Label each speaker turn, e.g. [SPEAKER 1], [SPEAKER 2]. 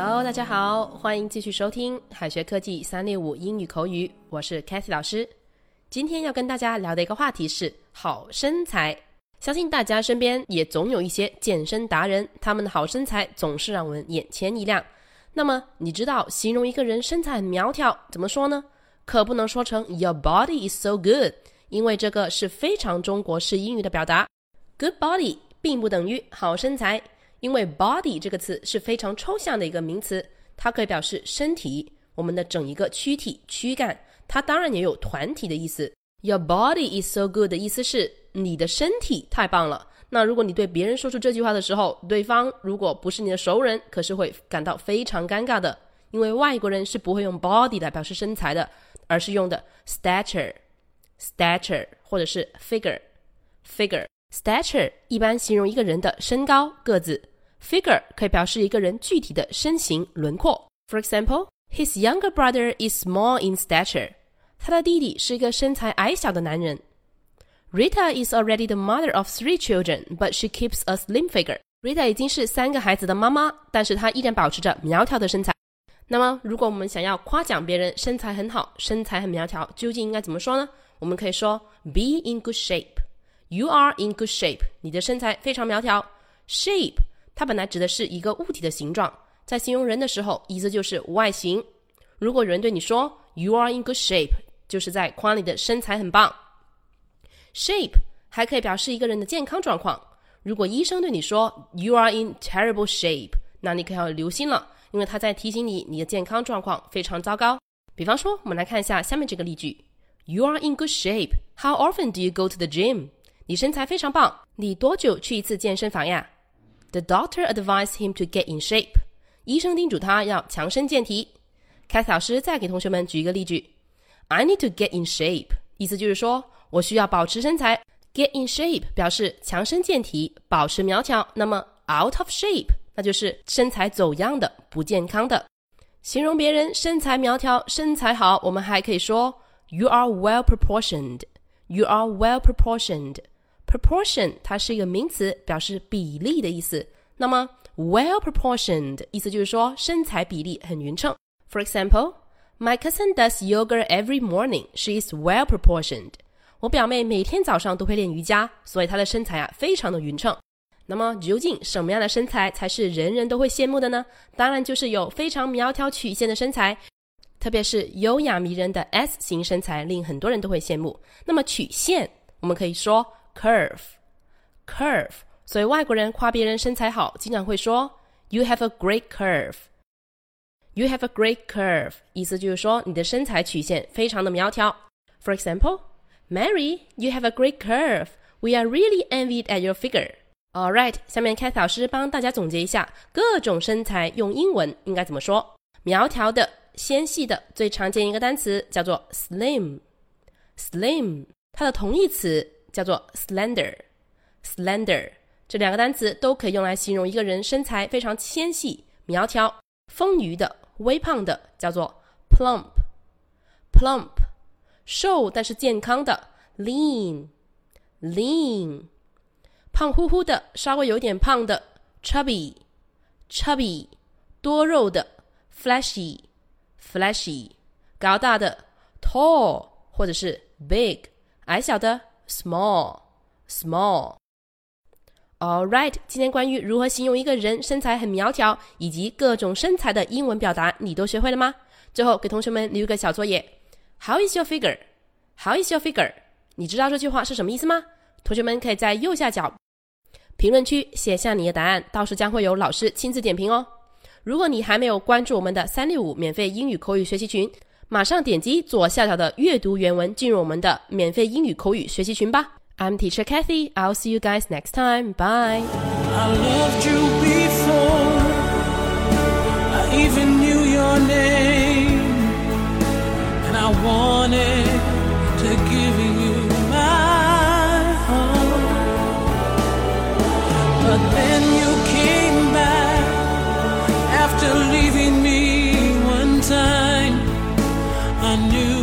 [SPEAKER 1] Hello，大家好，欢迎继续收听海学科技三六五英语口语，我是 Kathy 老师。今天要跟大家聊的一个话题是好身材。相信大家身边也总有一些健身达人，他们的好身材总是让我们眼前一亮。那么，你知道形容一个人身材很苗条怎么说呢？可不能说成 Your body is so good，因为这个是非常中国式英语的表达。Good body 并不等于好身材，因为 body 这个词是非常抽象的一个名词，它可以表示身体，我们的整一个躯体、躯干。它当然也有团体的意思。Your body is so good 的意思是你的身体太棒了。那如果你对别人说出这句话的时候，对方如果不是你的熟人，可是会感到非常尴尬的，因为外国人是不会用 body 来表示身材的，而是用的 stature、stature 或者是 figure、figure。Stature 一般形容一个人的身高个子，figure 可以表示一个人具体的身形轮廓。For example, his younger brother is small in stature. 他的弟弟是一个身材矮小的男人。Rita is already the mother of three children, but she keeps a slim figure. Rita 已经是三个孩子的妈妈，但是她依然保持着苗条的身材。那么，如果我们想要夸奖别人身材很好、身材很苗条，究竟应该怎么说呢？我们可以说 “be in good shape”。You are in good shape。你的身材非常苗条。Shape 它本来指的是一个物体的形状，在形容人的时候，意思就是外形。如果有人对你说 “You are in good shape”，就是在夸你的身材很棒。Shape 还可以表示一个人的健康状况。如果医生对你说 “You are in terrible shape”，那你可要留心了，因为他在提醒你你的健康状况非常糟糕。比方说，我们来看一下下面这个例句：“You are in good shape. How often do you go to the gym？” 你身材非常棒，你多久去一次健身房呀？The doctor advised him to get in shape。医生叮嘱他要强身健体。凯斯老师再给同学们举一个例句。I need to get in shape，意思就是说我需要保持身材。Get in shape 表示强身健体，保持苗条。那么 out of shape 那就是身材走样的、不健康的。形容别人身材苗条、身材好，我们还可以说 You are well proportioned。You are well proportioned。Proportion 它是一个名词，表示比例的意思。那么 well proportioned 意思就是说身材比例很匀称。For example。My cousin does yoga every morning. She is well proportioned. 我表妹每天早上都会练瑜伽，所以她的身材啊非常的匀称。那么究竟什么样的身材才是人人都会羡慕的呢？当然就是有非常苗条曲线的身材，特别是优雅迷人的 S 型身材，令很多人都会羡慕。那么曲线我们可以说 curve，curve。所以外国人夸别人身材好，经常会说 You have a great curve。You have a great curve，意思就是说你的身材曲线非常的苗条。For example, Mary, you have a great curve. We are really envied at your figure. All right，下面 Cat 老师帮大家总结一下各种身材用英文应该怎么说。苗条的、纤细的，最常见一个单词叫做 slim。slim，它的同义词叫做 slender。slender，这两个单词都可以用来形容一个人身材非常纤细、苗条、丰腴的。微胖的叫做 plump，plump，瘦但是健康的 lean，lean，胖乎乎的稍微有点胖的 chubby，chubby，多肉的 fleshy，fleshy，高大的 tall 或者是 big，矮小的 small，small。All right，今天关于如何形容一个人身材很苗条，以及各种身材的英文表达，你都学会了吗？最后给同学们留一个小作业：How is your figure? How is your figure? 你知道这句话是什么意思吗？同学们可以在右下角评论区写下你的答案，到时将会有老师亲自点评哦。如果你还没有关注我们的三六五免费英语口语学习群，马上点击左下角的阅读原文，进入我们的免费英语口语学习群吧。I'm Teacher Kathy. I'll see you guys next time. Bye.
[SPEAKER 2] I loved you before I knew